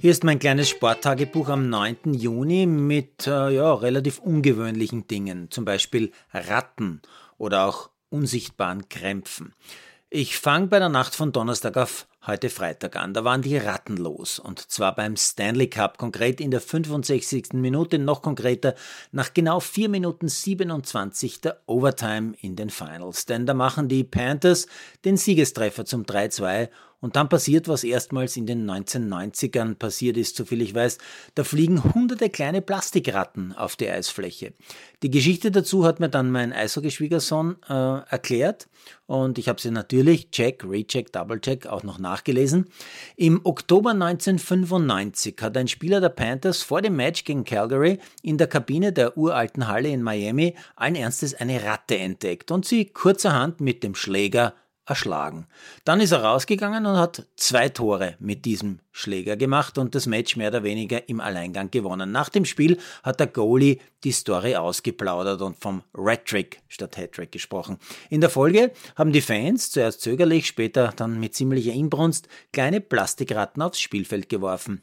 Hier ist mein kleines Sporttagebuch am 9. Juni mit äh, ja, relativ ungewöhnlichen Dingen, zum Beispiel Ratten oder auch unsichtbaren Krämpfen. Ich fange bei der Nacht von Donnerstag auf heute Freitag an. Da waren die Ratten los. Und zwar beim Stanley Cup, konkret in der 65. Minute, noch konkreter nach genau 4 Minuten 27 der Overtime in den Finals. Denn da machen die Panthers den Siegestreffer zum 3-2 und dann passiert, was erstmals in den 1990ern passiert ist, soviel ich weiß. Da fliegen hunderte kleine Plastikratten auf die Eisfläche. Die Geschichte dazu hat mir dann mein Eishockeyschwiegersohn äh, erklärt und ich habe sie natürlich, check, recheck, doublecheck, auch noch nachgelesen. Im Oktober 1995 hat ein Spieler der Panthers vor dem Match gegen Calgary in der Kabine der uralten Halle in Miami allen Ernstes eine Ratte entdeckt und sie kurzerhand mit dem Schläger erschlagen. Dann ist er rausgegangen und hat zwei Tore mit diesem Schläger gemacht und das Match mehr oder weniger im Alleingang gewonnen. Nach dem Spiel hat der Goalie die Story ausgeplaudert und vom Red-Trick statt Hat-Trick gesprochen. In der Folge haben die Fans, zuerst zögerlich, später dann mit ziemlicher Inbrunst, kleine Plastikratten aufs Spielfeld geworfen.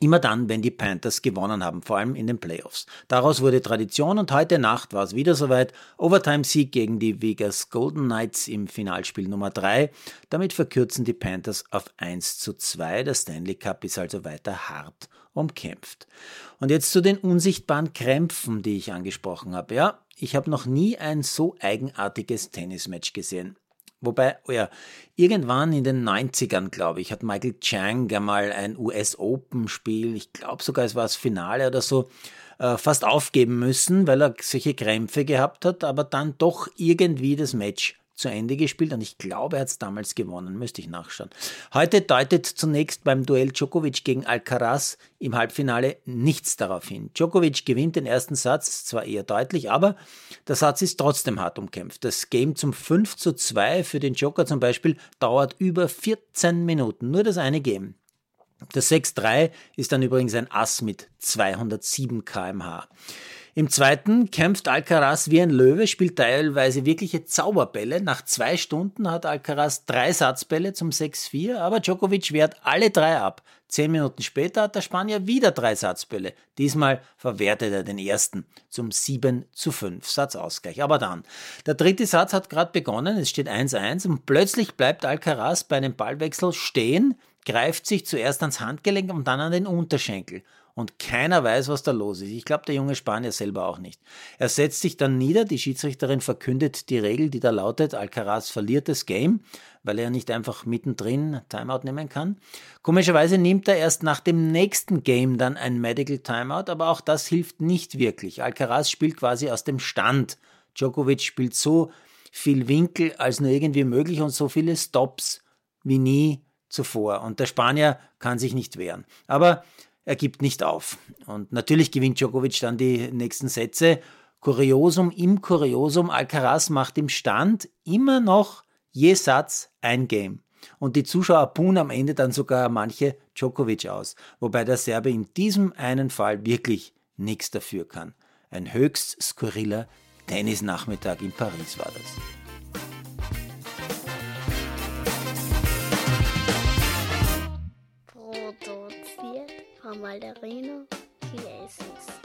Immer dann, wenn die Panthers gewonnen haben, vor allem in den Playoffs. Daraus wurde Tradition und heute Nacht war es wieder soweit. Overtime-Sieg gegen die Vegas Golden Knights im Finalspiel Nummer 3. Damit verkürzen die Panthers auf 1 zu 2. Der Stanley Cup ist also weiter hart umkämpft. Und jetzt zu den unsichtbaren Krämpfen, die ich angesprochen habe. Ja, ich habe noch nie ein so eigenartiges Tennismatch gesehen. Wobei, oh ja, irgendwann in den 90ern, glaube ich, hat Michael Chang einmal ein US-Open-Spiel, ich glaube sogar es war das Finale oder so, äh, fast aufgeben müssen, weil er solche Krämpfe gehabt hat, aber dann doch irgendwie das Match zu Ende gespielt und ich glaube, er hat es damals gewonnen, müsste ich nachschauen. Heute deutet zunächst beim Duell Djokovic gegen Alcaraz im Halbfinale nichts darauf hin. Djokovic gewinnt den ersten Satz, zwar eher deutlich, aber der Satz ist trotzdem hart umkämpft. Das Game zum 5 zu 2 für den Joker zum Beispiel dauert über 14 Minuten, nur das eine Game. Das 6-3 ist dann übrigens ein Ass mit 207 kmh. Im zweiten kämpft Alcaraz wie ein Löwe, spielt teilweise wirkliche Zauberbälle. Nach zwei Stunden hat Alcaraz drei Satzbälle zum 6-4, aber Djokovic wehrt alle drei ab. Zehn Minuten später hat der Spanier wieder drei Satzbälle. Diesmal verwertet er den ersten zum 7 zu 5 Satzausgleich. Aber dann, der dritte Satz hat gerade begonnen, es steht 1-1 und plötzlich bleibt Alcaraz bei einem Ballwechsel stehen, greift sich zuerst ans Handgelenk und dann an den Unterschenkel und keiner weiß, was da los ist. Ich glaube, der junge Spanier selber auch nicht. Er setzt sich dann nieder, die Schiedsrichterin verkündet die Regel, die da lautet, Alcaraz verliert das Game, weil er nicht einfach mittendrin Timeout nehmen kann. Komischerweise nimmt er erst nach dem nächsten Game dann ein Medical Timeout, aber auch das hilft nicht wirklich. Alcaraz spielt quasi aus dem Stand. Djokovic spielt so viel Winkel als nur irgendwie möglich und so viele Stops wie nie zuvor. Und der Spanier kann sich nicht wehren. Aber er gibt nicht auf. Und natürlich gewinnt Djokovic dann die nächsten Sätze. Kuriosum im Kuriosum, Alcaraz macht im Stand immer noch je Satz ein Game. Und die Zuschauer buhen am Ende dann sogar manche Djokovic aus, wobei der Serbe in diesem einen Fall wirklich nichts dafür kann. Ein höchst skurriler Tennisnachmittag in Paris war das. Malderino Chiesis.